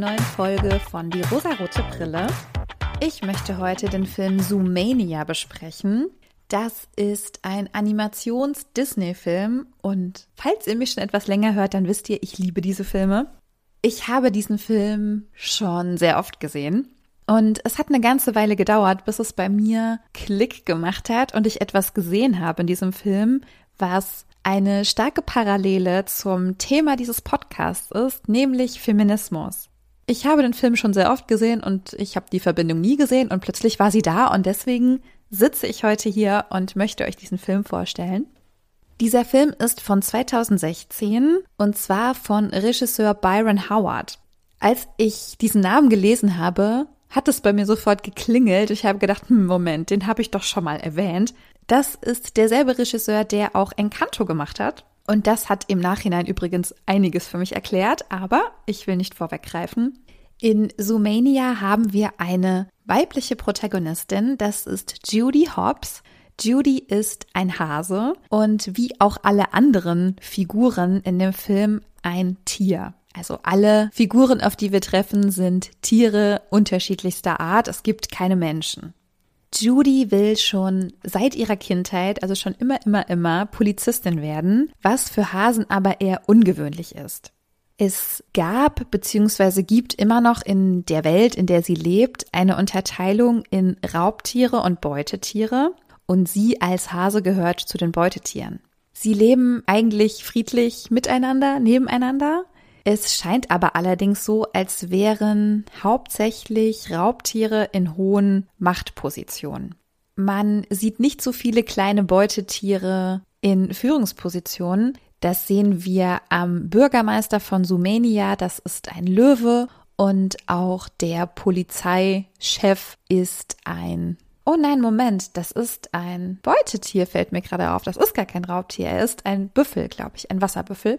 neuen Folge von Die rosarote Brille. Ich möchte heute den Film Zoomania besprechen. Das ist ein Animations-Disney-Film und falls ihr mich schon etwas länger hört, dann wisst ihr, ich liebe diese Filme. Ich habe diesen Film schon sehr oft gesehen und es hat eine ganze Weile gedauert, bis es bei mir Klick gemacht hat und ich etwas gesehen habe in diesem Film, was eine starke Parallele zum Thema dieses Podcasts ist, nämlich Feminismus. Ich habe den Film schon sehr oft gesehen und ich habe die Verbindung nie gesehen und plötzlich war sie da und deswegen sitze ich heute hier und möchte euch diesen Film vorstellen. Dieser Film ist von 2016 und zwar von Regisseur Byron Howard. Als ich diesen Namen gelesen habe, hat es bei mir sofort geklingelt. Ich habe gedacht, hm, Moment, den habe ich doch schon mal erwähnt. Das ist derselbe Regisseur, der auch Encanto gemacht hat. Und das hat im Nachhinein übrigens einiges für mich erklärt, aber ich will nicht vorweggreifen. In Zoomania haben wir eine weibliche Protagonistin, das ist Judy Hobbs. Judy ist ein Hase und wie auch alle anderen Figuren in dem Film ein Tier. Also alle Figuren, auf die wir treffen, sind Tiere unterschiedlichster Art. Es gibt keine Menschen. Judy will schon seit ihrer Kindheit, also schon immer, immer, immer Polizistin werden, was für Hasen aber eher ungewöhnlich ist. Es gab bzw. gibt immer noch in der Welt, in der sie lebt, eine Unterteilung in Raubtiere und Beutetiere und sie als Hase gehört zu den Beutetieren. Sie leben eigentlich friedlich miteinander, nebeneinander, es scheint aber allerdings so, als wären hauptsächlich Raubtiere in hohen Machtpositionen. Man sieht nicht so viele kleine Beutetiere in Führungspositionen. Das sehen wir am Bürgermeister von Sumenia, das ist ein Löwe und auch der Polizeichef ist ein Oh nein, Moment, das ist ein Beutetier, fällt mir gerade auf. Das ist gar kein Raubtier, er ist ein Büffel, glaube ich, ein Wasserbüffel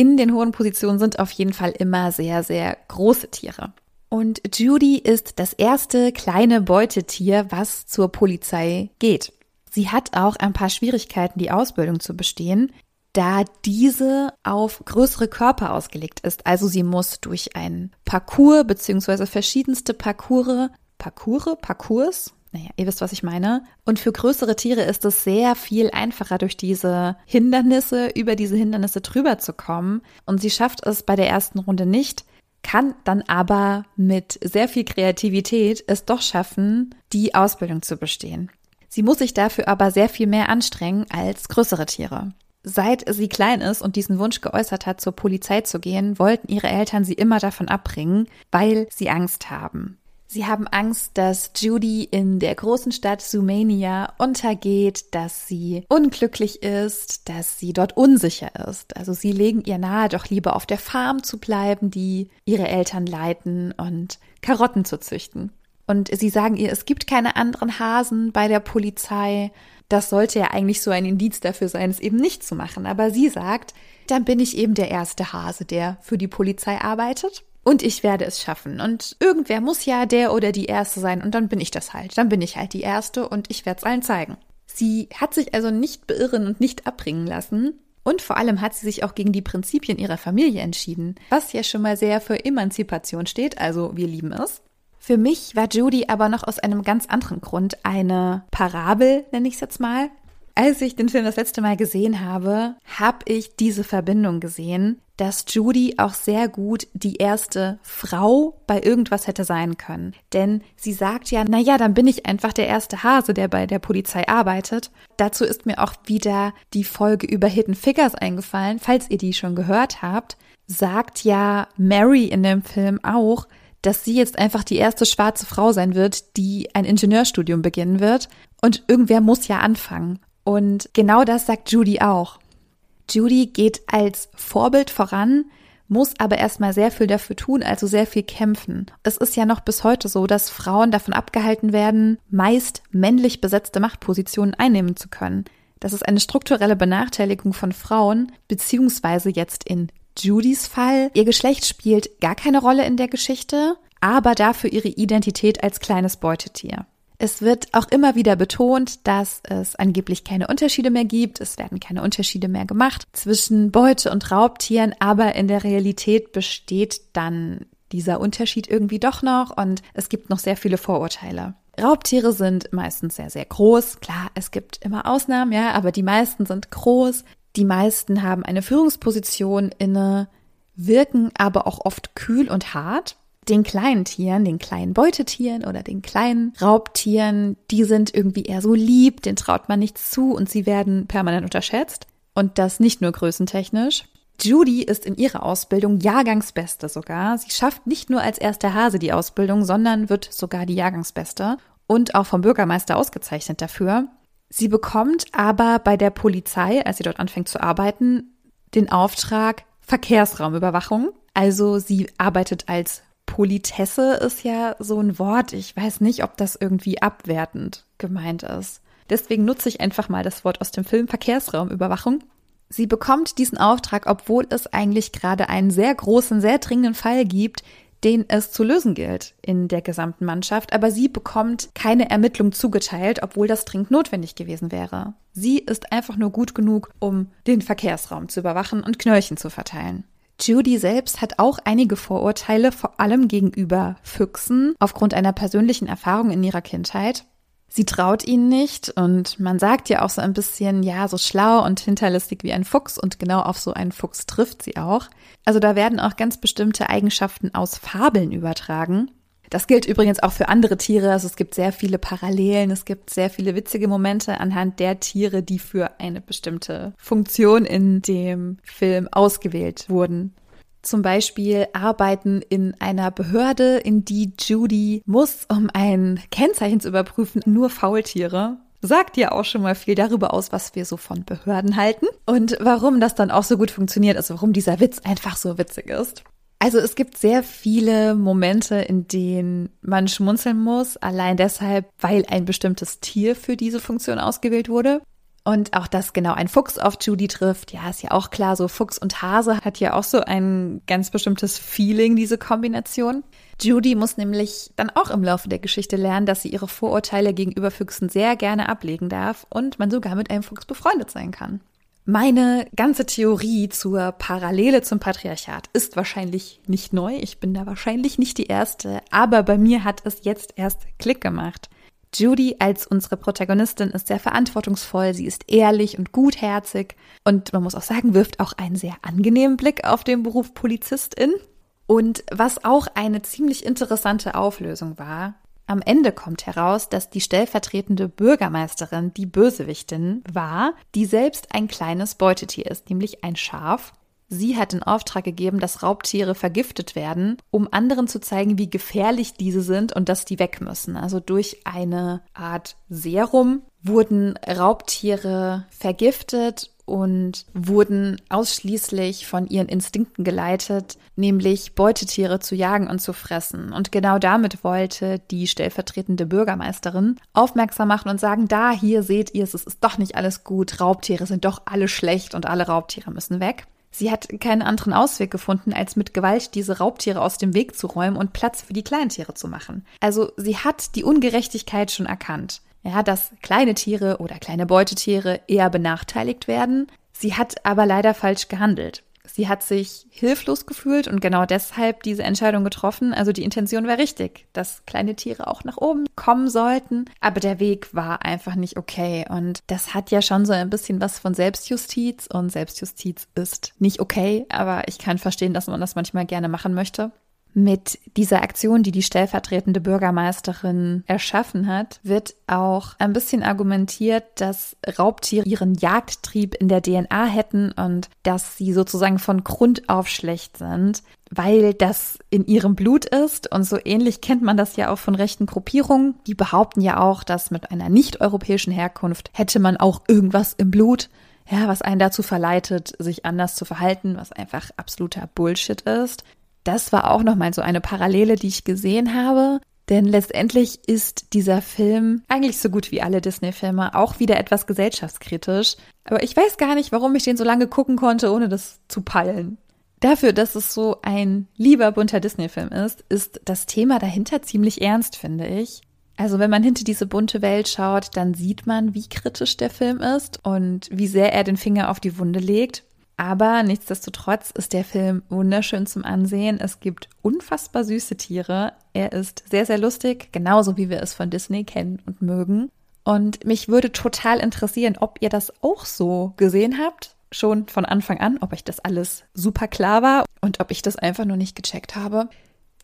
in den hohen Positionen sind auf jeden Fall immer sehr, sehr große Tiere. Und Judy ist das erste kleine Beutetier, was zur Polizei geht. Sie hat auch ein paar Schwierigkeiten, die Ausbildung zu bestehen, da diese auf größere Körper ausgelegt ist. Also sie muss durch ein Parcours beziehungsweise verschiedenste Parcours, Parcours, Parcours, naja, ihr wisst, was ich meine. Und für größere Tiere ist es sehr viel einfacher, durch diese Hindernisse, über diese Hindernisse drüber zu kommen. Und sie schafft es bei der ersten Runde nicht, kann dann aber mit sehr viel Kreativität es doch schaffen, die Ausbildung zu bestehen. Sie muss sich dafür aber sehr viel mehr anstrengen als größere Tiere. Seit sie klein ist und diesen Wunsch geäußert hat, zur Polizei zu gehen, wollten ihre Eltern sie immer davon abbringen, weil sie Angst haben. Sie haben Angst, dass Judy in der großen Stadt Sumania untergeht, dass sie unglücklich ist, dass sie dort unsicher ist. Also sie legen ihr nahe, doch lieber auf der Farm zu bleiben, die ihre Eltern leiten und Karotten zu züchten. Und sie sagen ihr, es gibt keine anderen Hasen bei der Polizei. Das sollte ja eigentlich so ein Indiz dafür sein, es eben nicht zu machen. Aber sie sagt, dann bin ich eben der erste Hase, der für die Polizei arbeitet. Und ich werde es schaffen. Und irgendwer muss ja der oder die Erste sein. Und dann bin ich das halt. Dann bin ich halt die Erste und ich werde es allen zeigen. Sie hat sich also nicht beirren und nicht abbringen lassen. Und vor allem hat sie sich auch gegen die Prinzipien ihrer Familie entschieden, was ja schon mal sehr für Emanzipation steht, also wir lieben es. Für mich war Judy aber noch aus einem ganz anderen Grund eine Parabel, nenne ich es jetzt mal. Als ich den Film das letzte Mal gesehen habe, habe ich diese Verbindung gesehen dass Judy auch sehr gut die erste Frau bei irgendwas hätte sein können. Denn sie sagt ja, na ja, dann bin ich einfach der erste Hase, der bei der Polizei arbeitet. Dazu ist mir auch wieder die Folge über Hidden Figures eingefallen. Falls ihr die schon gehört habt, sagt ja Mary in dem Film auch, dass sie jetzt einfach die erste schwarze Frau sein wird, die ein Ingenieurstudium beginnen wird. Und irgendwer muss ja anfangen. Und genau das sagt Judy auch. Judy geht als Vorbild voran, muss aber erstmal sehr viel dafür tun, also sehr viel kämpfen. Es ist ja noch bis heute so, dass Frauen davon abgehalten werden, meist männlich besetzte Machtpositionen einnehmen zu können. Das ist eine strukturelle Benachteiligung von Frauen, beziehungsweise jetzt in Judys Fall. Ihr Geschlecht spielt gar keine Rolle in der Geschichte, aber dafür ihre Identität als kleines Beutetier. Es wird auch immer wieder betont, dass es angeblich keine Unterschiede mehr gibt. Es werden keine Unterschiede mehr gemacht zwischen Beute und Raubtieren, aber in der Realität besteht dann dieser Unterschied irgendwie doch noch und es gibt noch sehr viele Vorurteile. Raubtiere sind meistens sehr, sehr groß. Klar, es gibt immer Ausnahmen, ja, aber die meisten sind groß. Die meisten haben eine Führungsposition inne, wirken aber auch oft kühl und hart. Den kleinen Tieren, den kleinen Beutetieren oder den kleinen Raubtieren, die sind irgendwie eher so lieb, denen traut man nichts zu und sie werden permanent unterschätzt. Und das nicht nur größentechnisch. Judy ist in ihrer Ausbildung Jahrgangsbeste sogar. Sie schafft nicht nur als erster Hase die Ausbildung, sondern wird sogar die Jahrgangsbeste und auch vom Bürgermeister ausgezeichnet dafür. Sie bekommt aber bei der Polizei, als sie dort anfängt zu arbeiten, den Auftrag Verkehrsraumüberwachung. Also sie arbeitet als Politesse, ist ja so ein Wort. Ich weiß nicht, ob das irgendwie abwertend gemeint ist. Deswegen nutze ich einfach mal das Wort aus dem Film Verkehrsraumüberwachung. Sie bekommt diesen Auftrag, obwohl es eigentlich gerade einen sehr großen, sehr dringenden Fall gibt, den es zu lösen gilt in der gesamten Mannschaft, aber sie bekommt keine Ermittlung zugeteilt, obwohl das dringend notwendig gewesen wäre. Sie ist einfach nur gut genug, um den Verkehrsraum zu überwachen und Knöllchen zu verteilen. Judy selbst hat auch einige Vorurteile, vor allem gegenüber Füchsen, aufgrund einer persönlichen Erfahrung in ihrer Kindheit. Sie traut ihnen nicht und man sagt ja auch so ein bisschen, ja, so schlau und hinterlistig wie ein Fuchs und genau auf so einen Fuchs trifft sie auch. Also da werden auch ganz bestimmte Eigenschaften aus Fabeln übertragen. Das gilt übrigens auch für andere Tiere. Also es gibt sehr viele Parallelen, es gibt sehr viele witzige Momente anhand der Tiere, die für eine bestimmte Funktion in dem Film ausgewählt wurden zum Beispiel arbeiten in einer Behörde, in die Judy muss, um ein Kennzeichen zu überprüfen, nur Faultiere. Sagt ja auch schon mal viel darüber aus, was wir so von Behörden halten und warum das dann auch so gut funktioniert, also warum dieser Witz einfach so witzig ist. Also es gibt sehr viele Momente, in denen man schmunzeln muss, allein deshalb, weil ein bestimmtes Tier für diese Funktion ausgewählt wurde. Und auch, dass genau ein Fuchs auf Judy trifft, ja, ist ja auch klar, so Fuchs und Hase hat ja auch so ein ganz bestimmtes Feeling, diese Kombination. Judy muss nämlich dann auch im Laufe der Geschichte lernen, dass sie ihre Vorurteile gegenüber Füchsen sehr gerne ablegen darf und man sogar mit einem Fuchs befreundet sein kann. Meine ganze Theorie zur Parallele zum Patriarchat ist wahrscheinlich nicht neu. Ich bin da wahrscheinlich nicht die Erste, aber bei mir hat es jetzt erst Klick gemacht. Judy als unsere Protagonistin ist sehr verantwortungsvoll, sie ist ehrlich und gutherzig und man muss auch sagen, wirft auch einen sehr angenehmen Blick auf den Beruf Polizistin. Und was auch eine ziemlich interessante Auflösung war, am Ende kommt heraus, dass die stellvertretende Bürgermeisterin die Bösewichtin war, die selbst ein kleines Beutetier ist, nämlich ein Schaf. Sie hat in Auftrag gegeben, dass Raubtiere vergiftet werden, um anderen zu zeigen, wie gefährlich diese sind und dass die weg müssen. Also durch eine Art Serum wurden Raubtiere vergiftet und wurden ausschließlich von ihren Instinkten geleitet, nämlich Beutetiere zu jagen und zu fressen. Und genau damit wollte die stellvertretende Bürgermeisterin aufmerksam machen und sagen, da hier seht ihr es, es ist doch nicht alles gut, Raubtiere sind doch alle schlecht und alle Raubtiere müssen weg. Sie hat keinen anderen Ausweg gefunden, als mit Gewalt diese Raubtiere aus dem Weg zu räumen und Platz für die Kleintiere zu machen. Also sie hat die Ungerechtigkeit schon erkannt. Ja, dass kleine Tiere oder kleine Beutetiere eher benachteiligt werden. Sie hat aber leider falsch gehandelt. Sie hat sich hilflos gefühlt und genau deshalb diese Entscheidung getroffen. Also die Intention war richtig, dass kleine Tiere auch nach oben kommen sollten. Aber der Weg war einfach nicht okay. Und das hat ja schon so ein bisschen was von Selbstjustiz. Und Selbstjustiz ist nicht okay. Aber ich kann verstehen, dass man das manchmal gerne machen möchte. Mit dieser Aktion, die die stellvertretende Bürgermeisterin erschaffen hat, wird auch ein bisschen argumentiert, dass Raubtiere ihren Jagdtrieb in der DNA hätten und dass sie sozusagen von Grund auf schlecht sind, weil das in ihrem Blut ist. Und so ähnlich kennt man das ja auch von rechten Gruppierungen. Die behaupten ja auch, dass mit einer nicht-europäischen Herkunft hätte man auch irgendwas im Blut ja, was einen dazu verleitet, sich anders zu verhalten, was einfach absoluter Bullshit ist das war auch nochmal so eine Parallele, die ich gesehen habe. Denn letztendlich ist dieser Film eigentlich so gut wie alle Disney-Filme auch wieder etwas gesellschaftskritisch. Aber ich weiß gar nicht, warum ich den so lange gucken konnte, ohne das zu peilen. Dafür, dass es so ein lieber bunter Disney-Film ist, ist das Thema dahinter ziemlich ernst, finde ich. Also wenn man hinter diese bunte Welt schaut, dann sieht man, wie kritisch der Film ist und wie sehr er den Finger auf die Wunde legt. Aber nichtsdestotrotz ist der Film wunderschön zum Ansehen. Es gibt unfassbar süße Tiere. Er ist sehr, sehr lustig, genauso wie wir es von Disney kennen und mögen. Und mich würde total interessieren, ob ihr das auch so gesehen habt, schon von Anfang an, ob euch das alles super klar war und ob ich das einfach nur nicht gecheckt habe.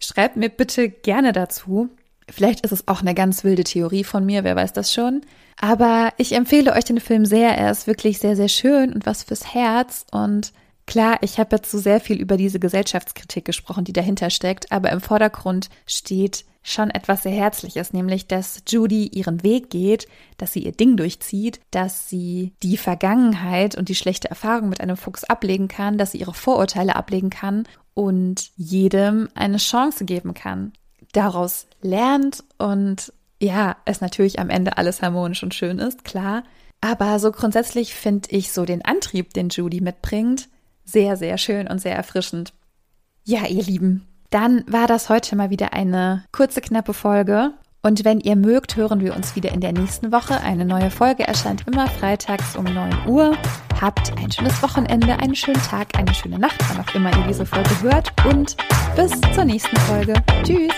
Schreibt mir bitte gerne dazu. Vielleicht ist es auch eine ganz wilde Theorie von mir, wer weiß das schon. Aber ich empfehle euch den Film sehr. Er ist wirklich sehr, sehr schön und was fürs Herz. Und klar, ich habe jetzt so sehr viel über diese Gesellschaftskritik gesprochen, die dahinter steckt. Aber im Vordergrund steht schon etwas sehr Herzliches, nämlich dass Judy ihren Weg geht, dass sie ihr Ding durchzieht, dass sie die Vergangenheit und die schlechte Erfahrung mit einem Fuchs ablegen kann, dass sie ihre Vorurteile ablegen kann und jedem eine Chance geben kann. Daraus lernt und ja, es natürlich am Ende alles harmonisch und schön ist, klar. Aber so grundsätzlich finde ich so den Antrieb, den Judy mitbringt, sehr, sehr schön und sehr erfrischend. Ja, ihr Lieben, dann war das heute mal wieder eine kurze, knappe Folge. Und wenn ihr mögt, hören wir uns wieder in der nächsten Woche. Eine neue Folge erscheint immer freitags um 9 Uhr. Habt ein schönes Wochenende, einen schönen Tag, eine schöne Nacht, wann auch immer ihr diese Folge hört. Und bis zur nächsten Folge. Tschüss.